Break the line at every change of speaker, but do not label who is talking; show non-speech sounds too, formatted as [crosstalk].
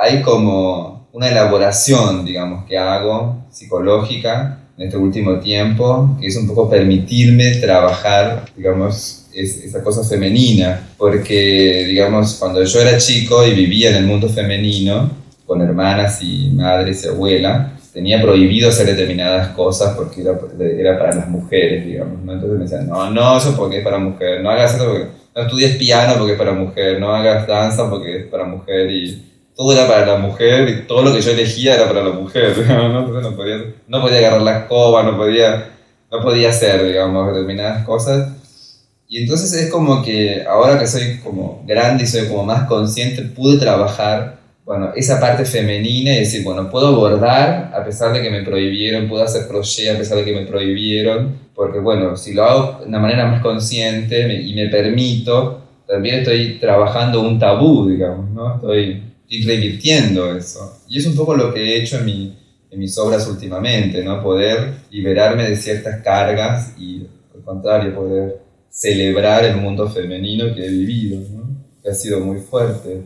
hay como una elaboración, digamos, que hago psicológica en este último tiempo, que es un poco permitirme trabajar, digamos, esa cosa femenina, porque, digamos, cuando yo era chico y vivía en el mundo femenino, con hermanas y madres y abuela, tenía prohibido hacer determinadas cosas porque era, era para las mujeres, digamos, ¿no? Entonces me decían, no, no, eso porque es para mujer, no hagas eso porque, no estudies piano porque es para mujer, no hagas danza porque es para mujer y todo era para la mujer y todo lo que yo elegía era para la mujer, [laughs] ¿no? no podía, no podía agarrar la escoba, no podía, no podía hacer, digamos, determinadas cosas. Y entonces es como que ahora que soy como grande y soy como más consciente, pude trabajar, bueno, esa parte femenina y decir, bueno, puedo bordar a pesar de que me prohibieron, puedo hacer crochet a pesar de que me prohibieron, porque bueno, si lo hago de una manera más consciente y me permito, también estoy trabajando un tabú, digamos, ¿no? Estoy ir revirtiendo eso. Y es un poco lo que he hecho en, mi, en mis obras últimamente, ¿no? Poder liberarme de ciertas cargas y, al contrario, poder celebrar el mundo femenino que he vivido. Que ha sido muy fuerte.